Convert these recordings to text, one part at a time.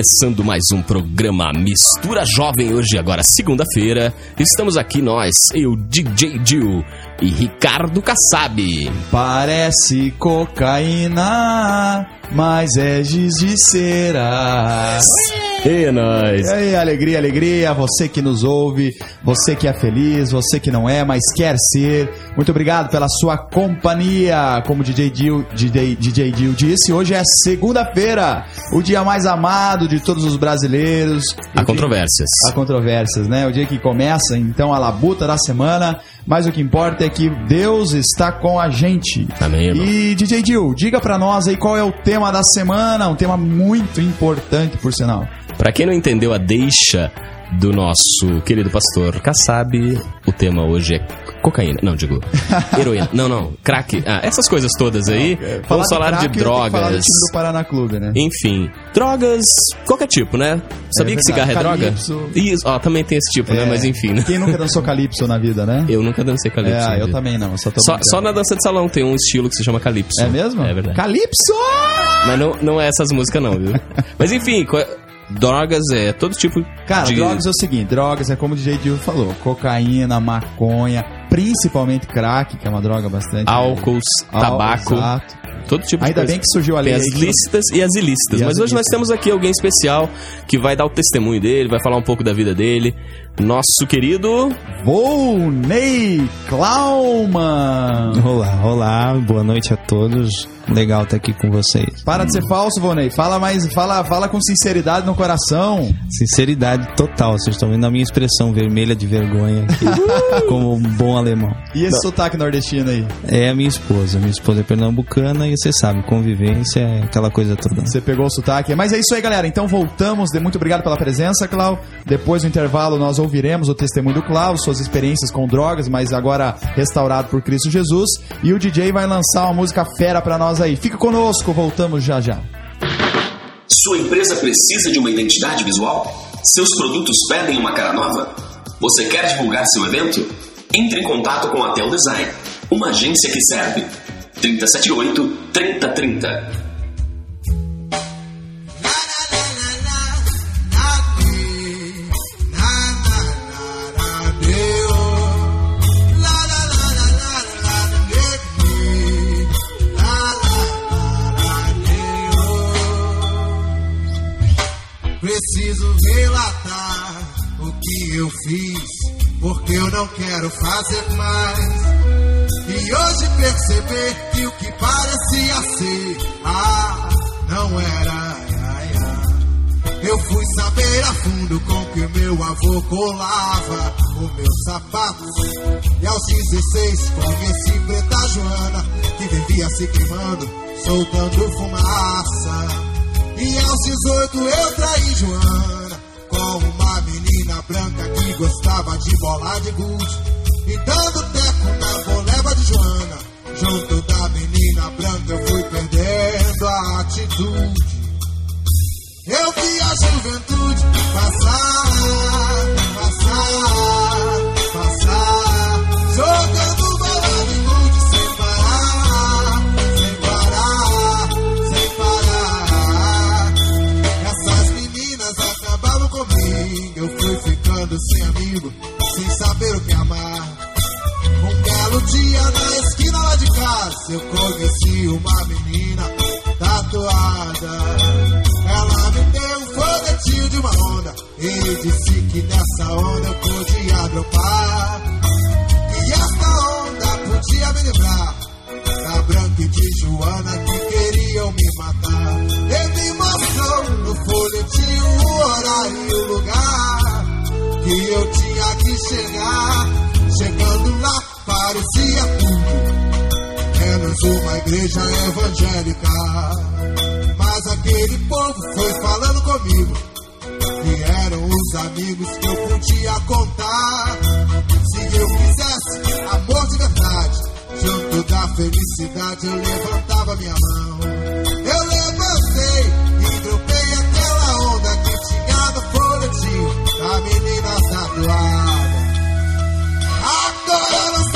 Começando mais um programa Mistura Jovem hoje, agora segunda-feira. Estamos aqui nós, eu, DJ Jill e Ricardo Kassab. Parece cocaína, mas é giz de cera. E nós. E aí, alegria, alegria, você que nos ouve, você que é feliz, você que não é, mas quer ser. Muito obrigado pela sua companhia. Como o DJ Dil, DJ, DJ Dil disse, hoje é segunda-feira, o dia mais amado de todos os brasileiros. Há controvérsias. Há controvérsias, né? O dia que começa, então, a labuta da semana. Mas o que importa é que Deus está com a gente. Amém, irmão. E DJ Dil, diga pra nós aí qual é o tema da semana, um tema muito importante, por sinal. Pra quem não entendeu a deixa do nosso querido pastor Kassab, o tema hoje é cocaína. Não, digo, heroína. Não, não, crack. Ah, essas coisas todas aí. Vamos falar de, crack, que drogas. Falar do time do Paraná Clube, né? Enfim, drogas, qualquer tipo, né? Sabia que cigarro é verdade. droga? Calypso. Isso, ó, também tem esse tipo, né? É. Mas enfim, né? Quem nunca dançou calypso na vida, né? Eu nunca dancei calypso. na É, eu vida. também não, só Só, só na dança de salão tem um estilo que se chama calypso. É mesmo? É verdade. Calypso! Mas não, não é essas músicas não, viu? Mas enfim, drogas é todo tipo Cara, de... drogas é o seguinte, drogas é como o DJ Dio falou, cocaína, maconha, principalmente crack, que é uma droga bastante... álcools, Ál- tabaco, Exato. Todo tipo de Ainda coisa. bem que surgiu a lei Tem as que- lícitas e as ilícitas. E Mas as hoje nós ilícitas. temos aqui alguém especial que vai dar o testemunho dele, vai falar um pouco da vida dele. Nosso querido... Volney Klauman. Olá, olá, boa noite a todos. Legal estar aqui com vocês. Para de ser falso, Volney. Fala mais, fala, fala com sinceridade no coração. Sinceridade total, vocês estão vendo a minha expressão vermelha de vergonha aqui, como um bom alemão. E esse sotaque nordestino aí? É a minha esposa, minha esposa é pernambucana e você sabe, convivência é aquela coisa toda. Você pegou o sotaque. Mas é isso aí, galera. Então voltamos. De- Muito obrigado pela presença, Clau. Depois do intervalo, nós ouviremos o testemunho do Clau, suas experiências com drogas, mas agora restaurado por Cristo Jesus. E o DJ vai lançar uma música fera pra nós aí. Fica conosco, voltamos já já. Sua empresa precisa de uma identidade visual? Seus produtos pedem uma cara nova? Você quer divulgar seu evento? Entre em contato com a Tel Design, uma agência que serve. 378 3030 Preciso relatar o que eu fiz, porque eu não quero fazer mais. E hoje perceber que o que parecia ser, ah, não era. Eu fui saber a fundo com que meu avô colava os meus sapatos. E aos 16 conheci Preta Joana, que vivia se queimando, soltando fumaça. E aos 18 eu traí Joana com uma menina branca que gostava de bola de gude. Dropar. E essa onda podia me livrar da Branca e de Joana que queriam me matar. Ele mostrou no folhetinho o horário e o lugar que eu tinha que chegar. Chegando lá parecia tudo, menos uma igreja evangélica. Mas aquele povo foi falando comigo eram os amigos que eu podia contar. Se eu quisesse amor de verdade, junto da felicidade eu levantava minha mão. Eu levantei e dropei aquela onda que tinha no folhetinho da menina tatuada. Agora não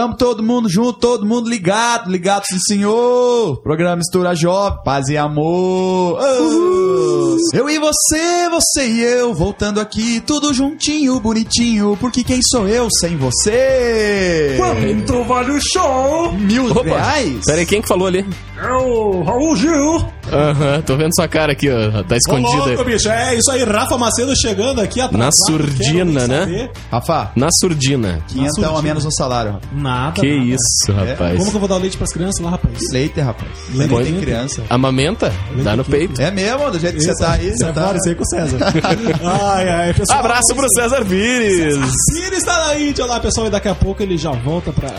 Tamo todo mundo junto, todo mundo ligado, ligado sim senhor. Programa Mistura Jovem, paz e amor. Oh. Eu e você, você e eu, voltando aqui, tudo juntinho, bonitinho, porque quem sou eu sem você? Quanto vale o show? Mil Opa, reais? pera aí, quem que falou ali? É o Raul Gil. Aham, tô vendo sua cara aqui, ó. Tá Ô, escondida louco, aí. bicho. É isso aí, Rafa Macedo chegando aqui atrás. Na surdina, né? Rafa, Na surdina. quinhentão a surdina. menos no salário. Rafa. Nada. Que nada. isso, rapaz. Como que eu vou dar o leite pras crianças lá, rapaz? Leite, rapaz. Leite Leite tem criança. Amamenta? Dá no aqui. peito. É mesmo, do jeito que você tá aí. É tá... fora, isso aí com o César. ai, ai, pessoal. Abraço pro César Pires. Ciro está na Índia lá, pessoal, e daqui a pouco ele já volta pra.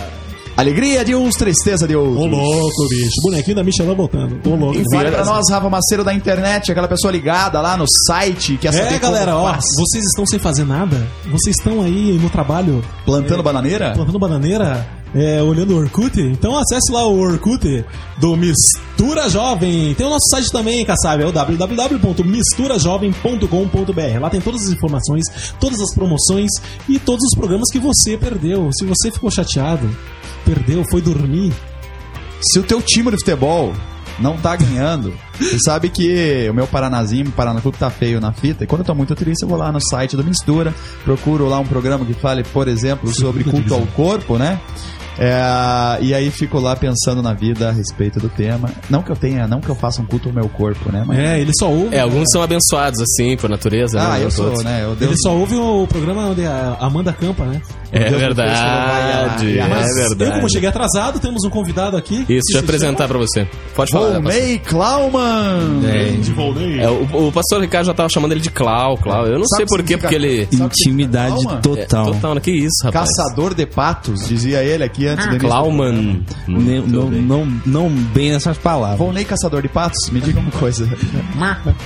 Alegria de uns, tristeza de outros. Ô louco, bicho. Bonequinho da Michelin voltando. Ô louco. E fale pra nós, Rafa Maceiro da internet, aquela pessoa ligada lá no site, saber É, galera, ó, faz. vocês estão sem fazer nada? Vocês estão aí no trabalho plantando bananeira? plantando bananeira, é, olhando o Orkut? Então acesse lá o Orkut do Mistura Jovem. Tem o nosso site também, Kassab, é o www.misturajovem.com.br. Lá tem todas as informações, todas as promoções e todos os programas que você perdeu. Se você ficou chateado, perdeu, foi dormir, Se o teu time de futebol não tá ganhando, você sabe que o meu Paranazinho, o Paraná Clube tá feio na fita, e quando eu tô muito triste, eu vou lá no site do Mistura, procuro lá um programa que fale, por exemplo, sobre culto ao corpo, né? É, e aí fico lá pensando na vida a respeito do tema. Não que eu tenha, não que eu faça um culto ao meu corpo, né? Mas, É, ele só ouve. É, alguns são abençoados assim por natureza, ah, né? eu sou, né? Eu Ele só ouve o programa onde a Amanda campa, né? É Deus fez verdade, é Eu, verdade. como cheguei atrasado, temos um convidado aqui. Isso, deixa eu apresentar pra você. Pode falar. Volney Klauman! De Volney. É, o, o pastor Ricardo já tava chamando ele de Clau, Clau. Eu não Sabe sei o por que quê, porque ele. Intimidade Klauman? É, total. total, né? Que isso, rapaz. Caçador de patos, dizia ele aqui antes de Klauman. Não, não, bem. não, não bem nessas palavras. Volney Caçador de Patos, me diga uma coisa.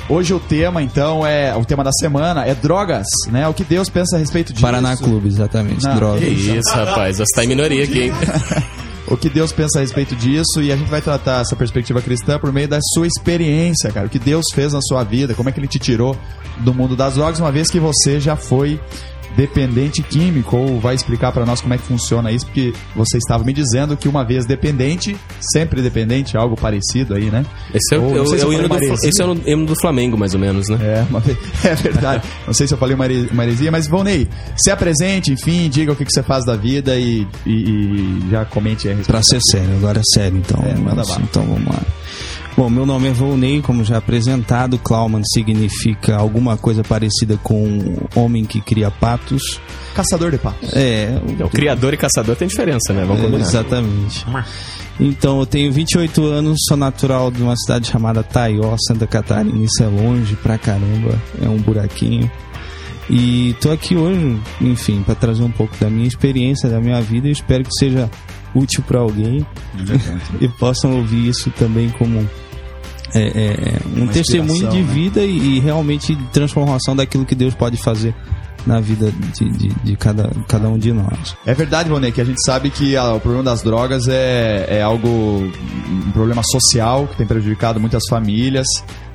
Hoje o tema, então, é. O tema da semana é drogas, né? O que Deus pensa a respeito disso. Paraná Clube, exatamente. Não, droga. Que isso, rapaz. Você tá em minoria aqui, hein? O que Deus pensa a respeito disso e a gente vai tratar essa perspectiva cristã por meio da sua experiência, cara. O que Deus fez na sua vida, como é que ele te tirou do mundo das drogas, uma vez que você já foi dependente químico, ou vai explicar pra nós como é que funciona isso, porque você estava me dizendo que uma vez dependente, sempre dependente, algo parecido aí, né? Esse é, Ou, se o eu hino do, esse é o hino do Flamengo, mais ou menos, né? É, uma é verdade. Não sei se eu falei uma here- uma heresia, mas Volney, se apresente, enfim, diga o que, que você faz da vida e, e- e já comente a respeito. Pra ser sério, agora é sério, então. É, bala. então vamos lá. Bom, meu nome é Volney, como já apresentado. Klauman significa alguma coisa parecida com homem que cria patos. Caçador de patos. É, O criador e caçador tem diferença, né? Vamos É, exatamente. Então, eu tenho 28 anos, sou natural de uma cidade chamada Taió, Santa Catarina. Isso é longe pra caramba, é um buraquinho. E tô aqui hoje, enfim, para trazer um pouco da minha experiência, da minha vida. Eu espero que seja útil para alguém e possam ouvir isso também como é, é, um Uma testemunho de né? vida e, e realmente de transformação daquilo que Deus pode fazer na vida de, de, de cada, cada um de nós. É verdade, Vonei, que a gente sabe que ah, o problema das drogas é, é algo, um problema social que tem prejudicado muitas famílias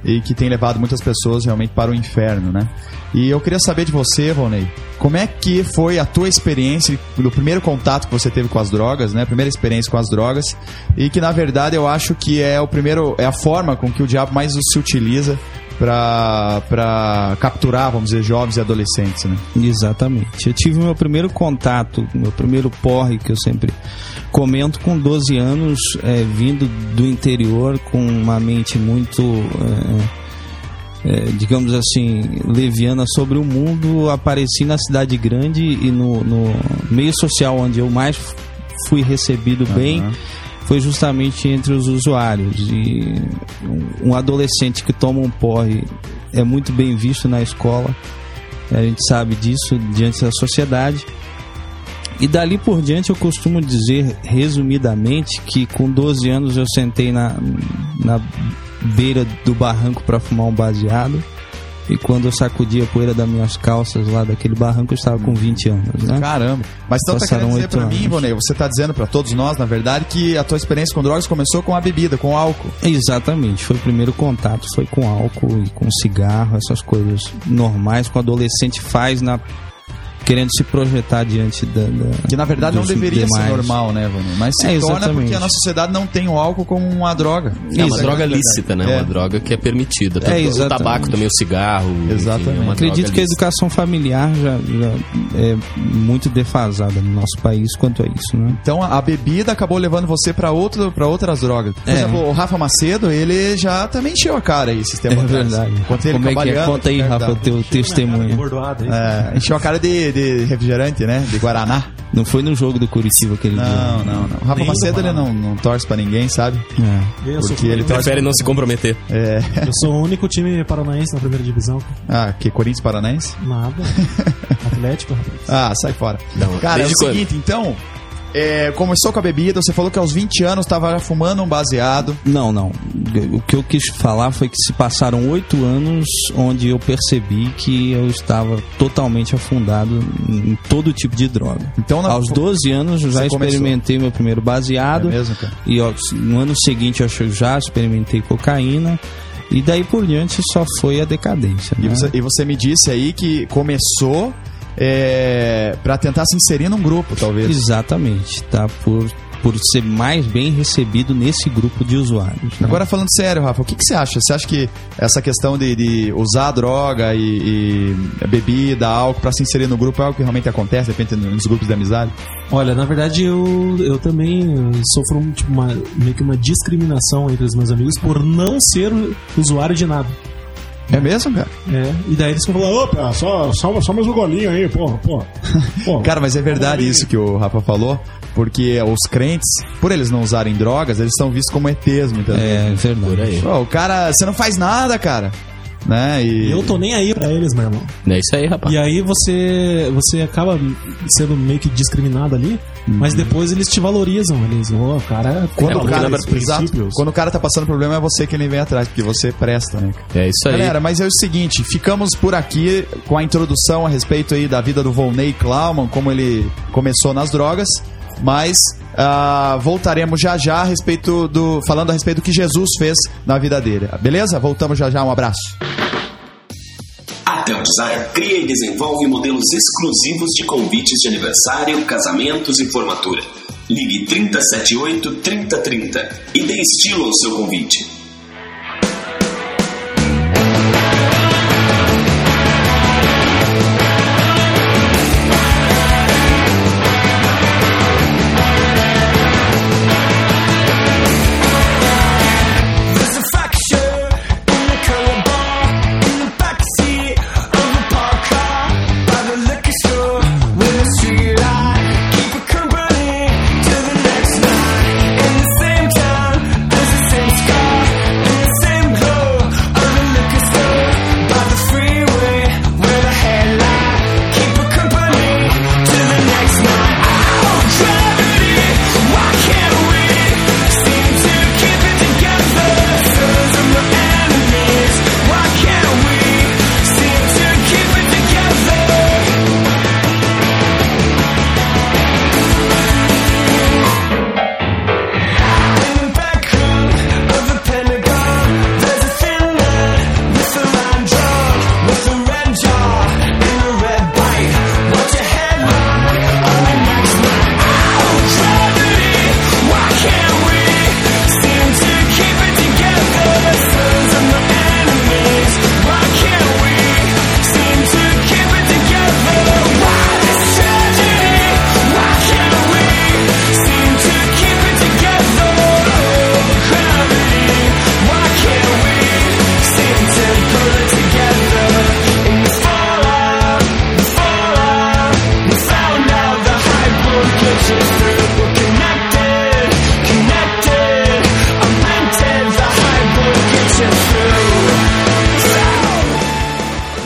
e que tem levado muitas pessoas realmente para o inferno, né? E eu queria saber de você, Vonei, como é que foi a tua experiência, do primeiro contato que você teve com as drogas, né? Primeira experiência com as drogas e que na verdade eu acho que é o primeiro, é a forma com que o diabo mais se utiliza para capturar, vamos dizer, jovens e adolescentes, né? Exatamente. Eu tive meu primeiro contato, meu primeiro porre, que eu sempre comento, com 12 anos, é, vindo do interior, com uma mente muito, é, é, digamos assim, leviana sobre o mundo. Apareci na cidade grande e no, no meio social onde eu mais fui recebido bem foi justamente entre os usuários. E um- um adolescente que toma um porre é muito bem visto na escola. A gente sabe disso diante da sociedade. E dali por diante eu costumo dizer, resumidamente, que com 12 anos eu sentei na, na beira do barranco para fumar um baseado. E quando eu sacudi a poeira das minhas calças lá daquele barranco, eu estava com 20 anos, né? Caramba. Mas então tá Passaram querendo dizer pra mim. Vonei, você tá dizendo pra todos nós, na verdade, que a tua experiência com drogas começou com a bebida, com o álcool. Exatamente, foi o primeiro contato, foi com álcool e com cigarro, essas coisas normais que o adolescente faz na querendo se projetar diante da, da Que na verdade não deveria ser demais. normal, né, Vonei? Mas se É, torna exatamente. porque a nossa sociedade não tem o álcool como uma droga. É uma droga é lícita, né? É. Uma droga que é permitida. Tanto o tabaco também, o cigarro. enfim, Exatamente. é uma Acredito droga que a educação familiar já, já é muito defasada no nosso país quanto a isso, né? Então a bebida acabou levando você pra outro, pra outras drogas. Por É. exemplo, o Rafa Macedo, ele já também encheu a cara aí tempos É atrás. verdade. Enquanto ele Como é que é? trabalhando Conta aí, Rafa, o teu testemunho. É, encheu a cara de, de refrigerante, né? De Guaraná. Não foi no jogo do Curitiba aquele Não, dia. não, não. O Rafa Nem Macedo, do ele não, não torce pra ninguém, sabe? É. Eu sou, Porque ele torce. Prefere não se comprometer. É. eu sou o único time paranaense na primeira divisão. Ah, que Corinthians Paranaense? Nada. Atlético, rapaz. Ah, sai fora. Não, Cara, é o quando? seguinte, então. É, começou com a bebida, você falou que aos 20 anos tava fumando um baseado. Não, não. O que eu quis falar foi que se passaram oito anos onde eu percebi que eu estava totalmente afundado em todo tipo de droga. Então, na- Aos 12 anos eu já Você começou. experimentei meu primeiro É baseado. mesmo, cara? E ó, no ano seguinte eu já experimentei cocaína. E daí por diante só foi a decadência. E né? você, e você me disse aí que começou é, para tentar se inserir num grupo, talvez. Exatamente, tá? Por, por ser mais bem recebido nesse grupo de usuários. né? Agora falando sério, Rafa, o que, que você acha? Você acha que essa questão de, de usar droga e, e bebida, álcool pra se inserir no grupo é algo que realmente acontece, de repente, nos grupos de amizade? Olha, na verdade eu, eu também sofro um, tipo, uma, meio que uma discriminação entre os meus amigos por não ser usuário de nada. É mesmo, cara? É, e daí eles falando, opa, só, só, só mais um golinho aí, porra, porra. porra. Cara, mas é verdade isso que o Rafa falou, porque os crentes, por eles não usarem drogas, eles são vistos como ETs, muitas vezes. É verdade. Aí. Pô, o cara, você não faz nada, cara. Né? E Eu tô nem aí pra eles, meu irmão. É isso aí, rapaz. E aí você você acaba sendo meio que discriminado ali, mas depois eles te valorizam. Eles, oh, o cara quando É, o cara, os verdade- exato, princípios. quando o cara tá passando problema é você que ele vem atrás, porque você presta, né? É isso aí. Galera, mas é o seguinte, ficamos por aqui com a introdução a respeito aí da vida do Volney Klauman, como ele começou nas drogas, mas ah, voltaremos já já a respeito do falando a respeito do que Jesus fez na vida dele. Beleza? Voltamos já já, um abraço. A Tel Design cria e desenvolve modelos exclusivos de convites de aniversário, casamentos e formatura. Ligue 378 3030 e dê estilo ao seu convite.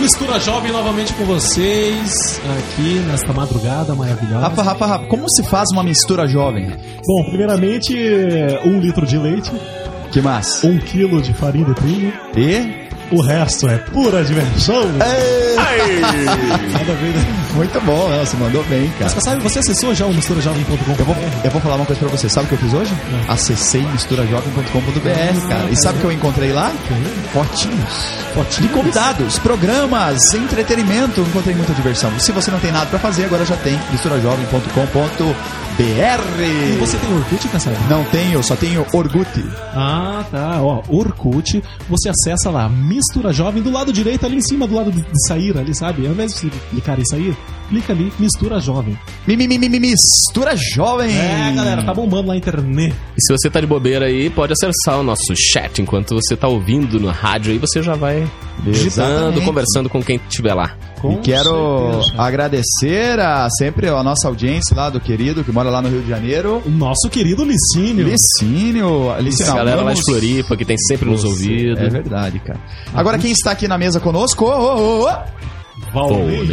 Mistura Jovem novamente com vocês aqui nesta madrugada maravilhosa. Rafa, Rafa, Rafa, como se faz uma mistura jovem? Bom, primeiramente, um litro de leite, Que massa. um quilo de farinha de trigo, E O resto é pura diversão. Ver, né? Muito bom, né? Você mandou bem, cara. Mas, sabe, você acessou já o misturajovem.com? Eu vou, eu vou falar uma coisa pra você. Sabe o que eu fiz hoje? Acessei misturajovem.com.br, cara. E sabe o que eu encontrei lá? Fotinhos. De convidados, programas, entretenimento. Encontrei muita diversão. Se você não tem nada pra fazer, agora já tem misturajovem.com.br. E você tem Orkut, Kassab? Não tenho, só tenho Orgut. Ah, tá. Ó, Orkut, você acessa lá, Mistura Jovem, do lado direito, ali em cima, do lado de, sair, ali, sabe? Ao invés de clicar em sair, clica ali, Mistura Jovem. Mi, mi, mi, mi, mi, Mistura Jovem. É, galera, tá bombando lá a internet. E se você tá de bobeira aí, pode acessar o nosso chat enquanto você tá ouvindo no rádio aí, você já vai digitando, conversando com quem estiver lá. Com E quero certeza. agradecer a, sempre a nossa audiência lá do querido que mora lá no Rio de Janeiro. O nosso querido Licínio. Licínio. Licínio A galera lá de Floripa, que tem sempre nos ouvidos. É verdade, cara. Agora quem está aqui na mesa conosco? Ô, ô, ô, ô, Valnei.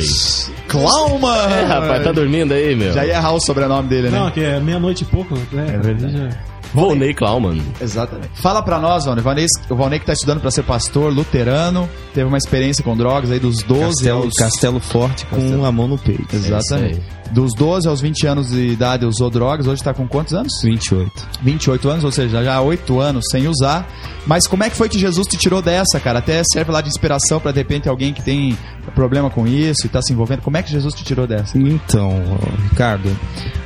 Clauma! É, rapaz, tá dormindo aí, meu? Já ia errar o sobrenome dele, né? Não, que é meia-noite e pouco. É, verdade. já- Volney Klauman. Exatamente. Fala pra nós, Valnei. Valnei- O Valnei que tá estudando pra ser pastor, luterano, teve uma experiência com drogas aí dos 12 Castelo, aos... Castelo Forte com Castelo. a mão no peito. Exatamente. Dos 12 aos 20 anos de idade usou drogas, hoje tá com quantos anos? 28. 28 anos, ou seja, já há 8 anos sem usar. Mas como é que foi que Jesus te tirou dessa, cara? Até serve lá de inspiração pra de repente alguém que tem problema com isso e tá se envolvendo. Como é que Jesus te tirou dessa? Então, Ricardo,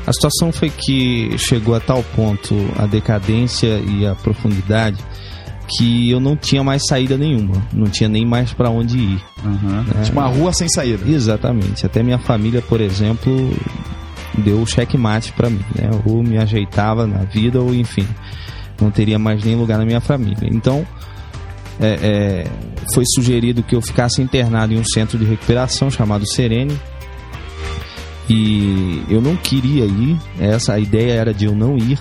a situação foi que chegou a tal ponto a decadência e a profundidade que eu não tinha mais saída nenhuma, não tinha nem mais pra onde ir. Tipo uma rua sem saída. Exatamente. Até minha família, por exemplo, deu o checkmate pra mim, né? Ou me ajeitava na vida, ou enfim, não teria mais nem lugar na minha família. Então, é, é, foi sugerido que eu ficasse internado em um centro de recuperação chamado Serene. E eu não queria ir, essa a ideia era de eu não ir,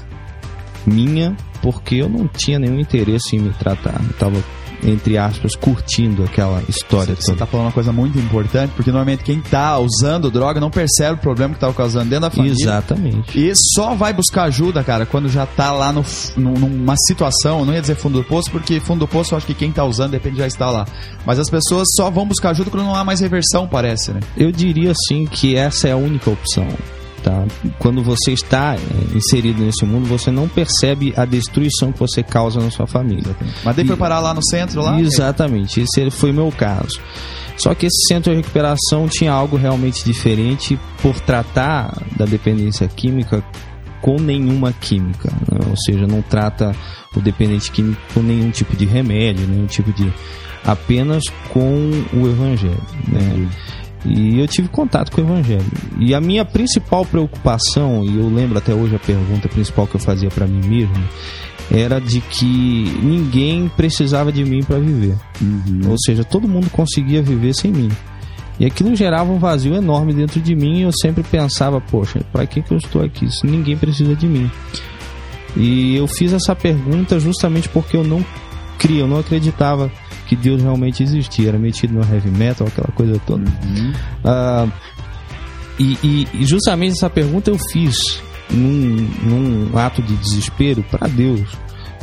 minha, porque eu não tinha nenhum interesse em me tratar. Eu tava, entre aspas, curtindo aquela história Você toda. tá falando uma coisa muito importante, porque normalmente quem tá usando droga não percebe o problema que tá causando dentro da família. Exatamente. E só vai buscar ajuda, cara, quando já tá lá no, numa situação, não ia dizer fundo do poço, porque fundo do poço eu acho que quem tá usando depende já está lá. Mas as pessoas só vão buscar ajuda quando não há mais reversão, parece, né? Eu diria assim que essa é a única opção. Tá? Quando você está é, inserido nesse mundo, você não percebe a destruição que você causa na sua família. Mas daí foi parar lá no centro, lá? Exatamente, esse foi o meu caso. Só que esse centro de recuperação tinha algo realmente diferente por tratar da dependência química com nenhuma química. né? Ou seja, não trata o dependente químico com nenhum tipo de remédio, nenhum tipo de. apenas com o evangelho. Né? E eu tive contato com o evangelho. E a minha principal preocupação, e eu lembro até hoje a pergunta principal que eu fazia para mim mesmo, era de que ninguém precisava de mim para viver. Ou seja, todo mundo conseguia viver sem mim. E aquilo gerava um vazio enorme dentro de mim e eu sempre pensava, poxa, para que, que eu estou aqui se ninguém precisa de mim? E eu fiz essa pergunta justamente porque eu não cria, eu não acreditava que Deus realmente existia. Era metido no heavy metal, aquela coisa toda. Ah, e, e- e justamente essa pergunta eu fiz num, num ato de desespero para Deus,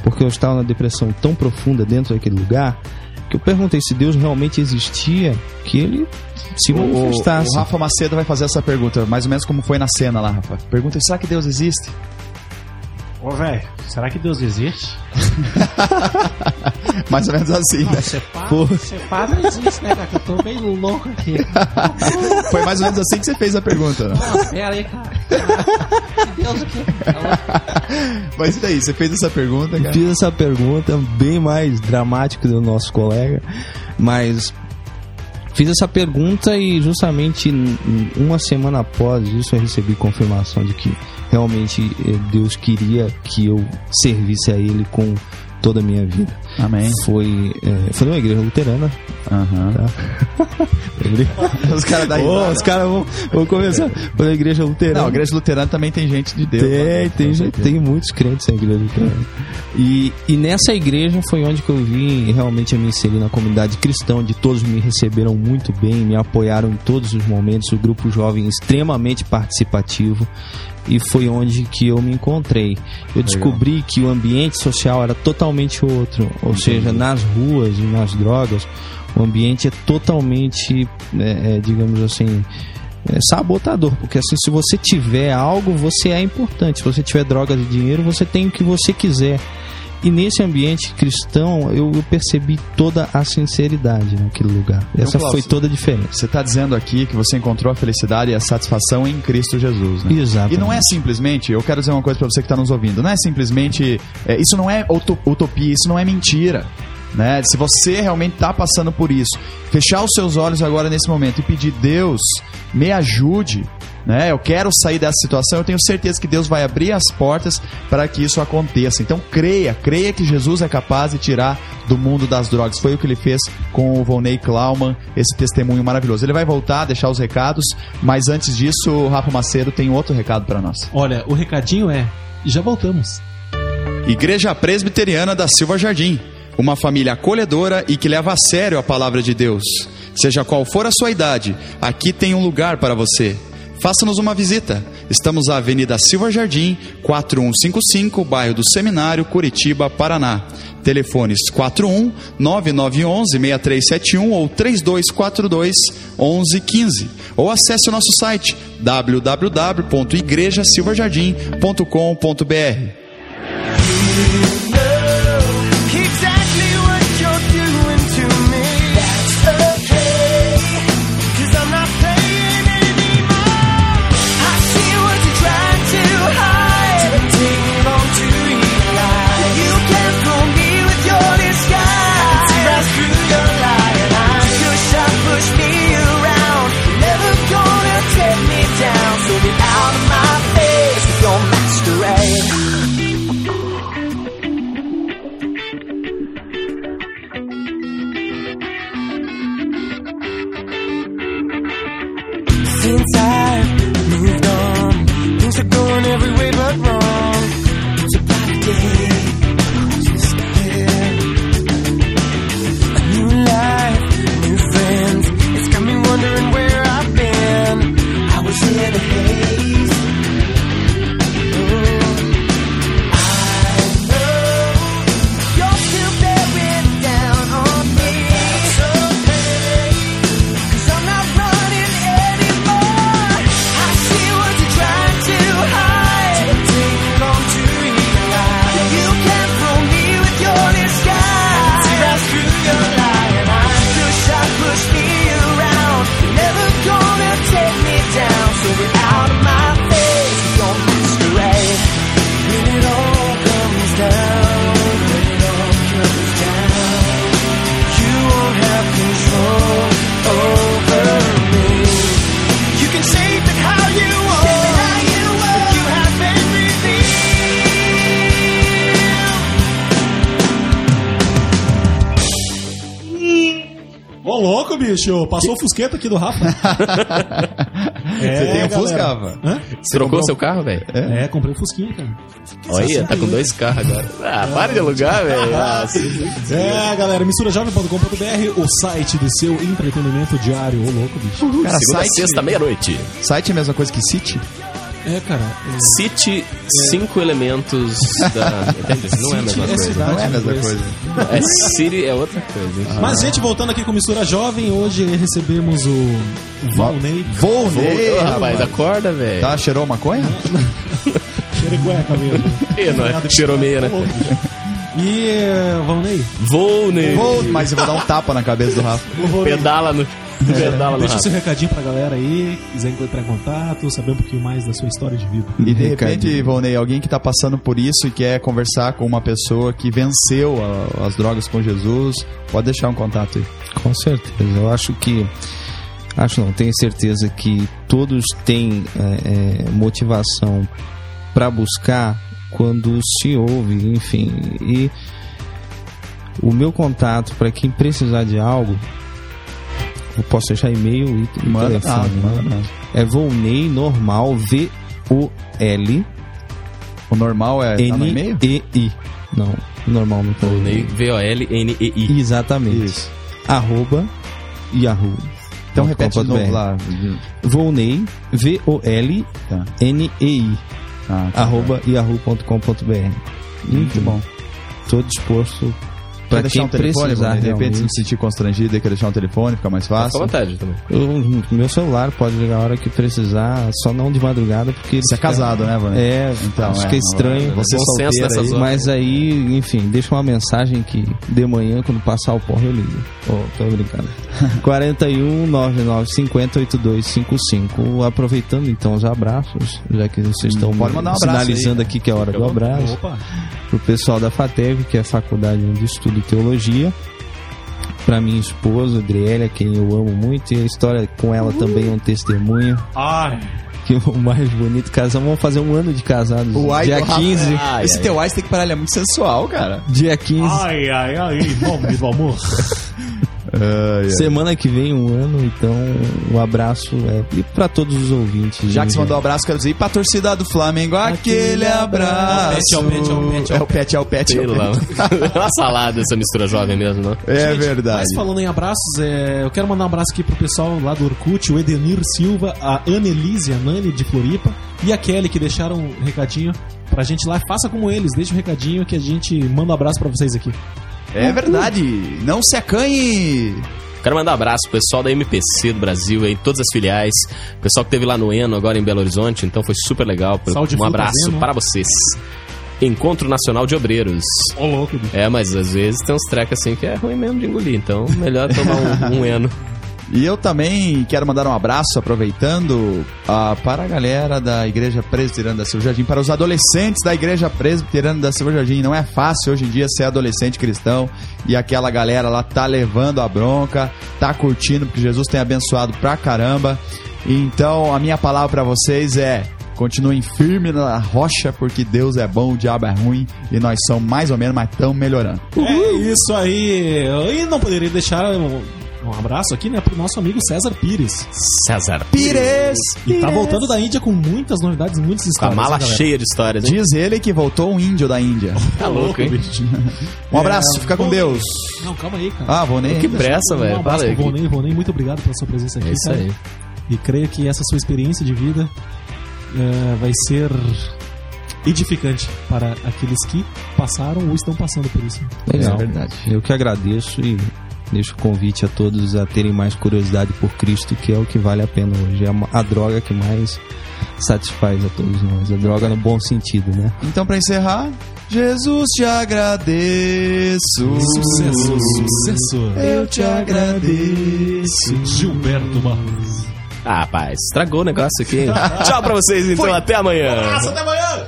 porque eu estava na depressão tão profunda dentro daquele lugar que eu perguntei se Deus realmente existia, que ele se O, o, manifestasse. o Rafa Macedo vai fazer essa pergunta, mais ou menos como foi na cena lá, Rafa. Pergunta, será que Deus existe? Ô, velho, será que Deus existe? Mais ou menos assim, né? Você pá, você pá não existe, né, cara? Que eu tô bem louco aqui. Foi mais ou menos assim que você fez a pergunta, né? Nossa, pera aí, cara. Que Deus aqui. Mas e daí, você fez essa pergunta, cara? Fiz essa pergunta bem mais dramática do nosso colega, mas fiz essa pergunta e justamente uma semana após isso eu recebi confirmação de que realmente eh, Deus queria que eu servisse a Ele com toda a minha vida. Amém. Foi, eh, foi numa igreja luterana. Aham. Os caras daí. Ô, os caras vão, vão começar. Foi na igreja luterana. Não, a igreja luterana também tem gente de Deus. lá Tem, dentro, tem, com gente- tem muitos crentes na igreja luterana. E, e nessa igreja foi onde que eu vim realmente me inserir na comunidade cristã, onde todos me receberam muito bem, me apoiaram em todos os momentos. O grupo jovem extremamente participativo. E foi onde que eu me encontrei. Eu descobri que o ambiente social era totalmente outro, ou seja, nas ruas e nas drogas, o ambiente é totalmente, é, é, digamos assim, é, sabotador, porque assim, se você tiver algo, você é importante. Se você tiver drogas e dinheiro, você tem o que você quiser. E nesse ambiente cristão, eu, eu percebi toda a sinceridade naquele lugar. Essa Cláudio, foi toda a diferença. Você está dizendo aqui que você encontrou a felicidade e a satisfação em Cristo Jesus, né? Exatamente. E não é simplesmente, eu quero dizer uma coisa para você que está nos ouvindo, não é simplesmente, é, isso não é uto- utopia, isso não é mentira. Né? Se você realmente está passando por isso, fechar os seus olhos agora nesse momento e pedir, Deus, me ajude, né? Eu quero sair dessa situação, eu tenho certeza que Deus vai abrir as portas para que isso aconteça. Então creia, creia que Jesus é capaz de tirar do mundo das drogas. Foi o que ele fez com o Volney Klauman, esse testemunho maravilhoso. Ele vai voltar, deixar os recados, mas antes disso, o Rafa Macedo tem outro recado para nós. Olha, o recadinho é: já voltamos. Igreja Presbiteriana da Silva Jardim, uma família acolhedora e que leva a sério a palavra de Deus. Seja qual for a sua idade, aqui tem um lugar para você. Faça-nos uma visita. Estamos na Avenida Silva Jardim, 4155, bairro do Seminário, Curitiba, Paraná. Telefones 41 9911 6371 ou 3242 1115. Ou acesse o nosso site www.igrejasilvajardim.com.br. inside. Bicho! Passou o fusqueta aqui do Rafa. É, Você tem um. Fusca, Rafa? Trocou seu carro, velho? É, comprei um Fusquinha, cara. Olha, tá com dois carros agora. Ah, para de alugar, velho. Ah, É, galera, misturajovem.com.br, o site do seu entretenimento diário. Ô, louco, bicho. Cara, Segunda, site, sexta, meia-noite. site é a mesma coisa que City? É, cara. Cite cinco elementos da. Entende? Não é a mesma é coisa. cidade. Não é a mesma coisa. É City é outra coisa. hein? Mas, gente, voltando aqui com Mistura Jovem, hoje recebemos o Valnei. Volney, Ô, rapaz, rapaz. acorda, velho. Tá, cheirou maconha? Xerecueca mesmo. Ih, não é? Cheirou meia, né? E, Valnei, Vou, né? Vou, mas eu vou dar um tapa na cabeça do Rafa. Pedala no. No deixa seu recadinho pra galera aí, quiser entrar em contato, saber um pouquinho mais da sua história de vida. E de Recadinho. repente, Volney, alguém que tá passando por isso e quer conversar com uma pessoa que venceu a- as drogas com Jesus, pode deixar um contato aí. Com certeza. Eu acho que. Acho não, tenho certeza que todos têm é, é, motivação para buscar quando se ouve, enfim. E o meu contato para quem precisar de algo, posso deixar e-mail e, e Manda, telefone. ah, né? manda, manda. É Volney normal V-O-L O normal é tá no e-mail? N-E-I. Não, normal não tá Volney, e-mail. V-O-L-N-E-I. Exatamente. Isso. Arroba Yahoo. Então repete de novo lá. Volney, V-O-L-N-E-I, Ah, tá. arroba yahoo.com.br. Muito bom. Estou disposto Deixar quem um telefone, precisar? De repente, se realmente. não se sentir constrangido e quer deixar um telefone, fica mais Fica à fácil. vontade também. Eu- meu celular pode ligar a hora que precisar, só não de madrugada, porque... ele Você é fica- casado, né, Bruno? É, Então, acho é, que é estranho. Você solteiro nessas aí, horas. Mas aí, enfim, deixa uma mensagem que de manhã, quando passar o porra, eu ligo. Oh, tô brincando. 41 99 50 8255. Aproveitando então os abraços, já que vocês estão Pode mandar um abraço sinalizando aí, aqui que é a hora do abraço. Opa. Pro pessoal da FATEV, que é a Faculdade onde estudo teologia. Pra minha esposa, Adriele, quem eu amo muito, e a história com ela também é um testemunho. Ai. Que o mais bonito casal. Vamos fazer um ano de casados. O ai dia do Rafa- 15. Ai, Esse ai, teu Ice tem que parar, ele é muito sensual, cara. Dia 15. Ai, ai, ai, nome do amor. Semana que vem, um ano, então um abraço é, e pra todos os ouvintes. Já que você mandou um abraço, quero dizer, e pra torcida do Flamengo, aquele abraço. É o pet, é o pet, é o pet, é o pet. é o pet. Uma salada essa mistura jovem mesmo, não? É Gente, verdade. Mas falando em abraços, é, eu quero mandar um abraço aqui pro pessoal lá do Orkut, o Edenir Silva, a Annelise, a Nani de Floripa e a Kelly que deixaram um recadinho pra gente lá. Faça como eles, deixa um recadinho que a gente manda um abraço pra vocês aqui. É verdade. Não se acanhe. Quero mandar um abraço pro pessoal da MPC do Brasil, aí, todas as filiais. Pessoal que teve lá no Eno, agora em Belo Horizonte, então foi super legal. Saúde um frutas, abraço Eno. para vocês. Encontro Nacional de Obreiros. Ô, louco, bicho. É, mas às vezes tem uns trecos assim que é ruim mesmo de engolir, então melhor tomar um, um Eno. E eu também quero mandar um abraço, aproveitando, ah, para a galera da Igreja Presbiteriana da Silva Jardim, para os adolescentes da Igreja Presbiteriana da Silva Jardim. Não é fácil hoje em dia ser adolescente cristão e aquela galera lá tá levando a bronca, tá curtindo, porque Jesus tem abençoado pra caramba. Então, a minha palavra para vocês é. Continuem firmes na rocha, porque Deus é bom, o diabo é ruim e nós somos mais ou menos, mas estamos melhorando. É isso aí. E não poderia deixar um, um abraço aqui, né, pro nosso amigo César Pires. César. Pires! E tá voltando da Índia com muitas novidades, muitas Com a histórias. mala né, cheia de histórias, hein? Diz ele que voltou um índio da Índia. Tá louco, hein? bicho. Um abraço, É, fica com. Deus. Não, calma aí, cara. Ah, vou nem. Que pressa, Um velho. abraço Fala aí. pro Vonei. Vonei, muito obrigado pela sua presença aqui. É isso cara. aí. E creio que essa sua experiência de vida eh, vai ser edificante para aqueles que passaram ou estão passando por isso. Legal. É verdade. Eu que agradeço e deixo o convite a todos a terem mais curiosidade por Cristo, que é o que vale a pena hoje. É a, droga que mais satisfaz a todos nós. A droga no bom sentido, né? Então, pra encerrar, Jesus te agradeço. Sucesso, sucesso. Eu te agradeço. Gilberto Barros. Ah, rapaz, estragou o negócio aqui. hein? Tchau pra vocês, então. Até amanhã. até amanhã.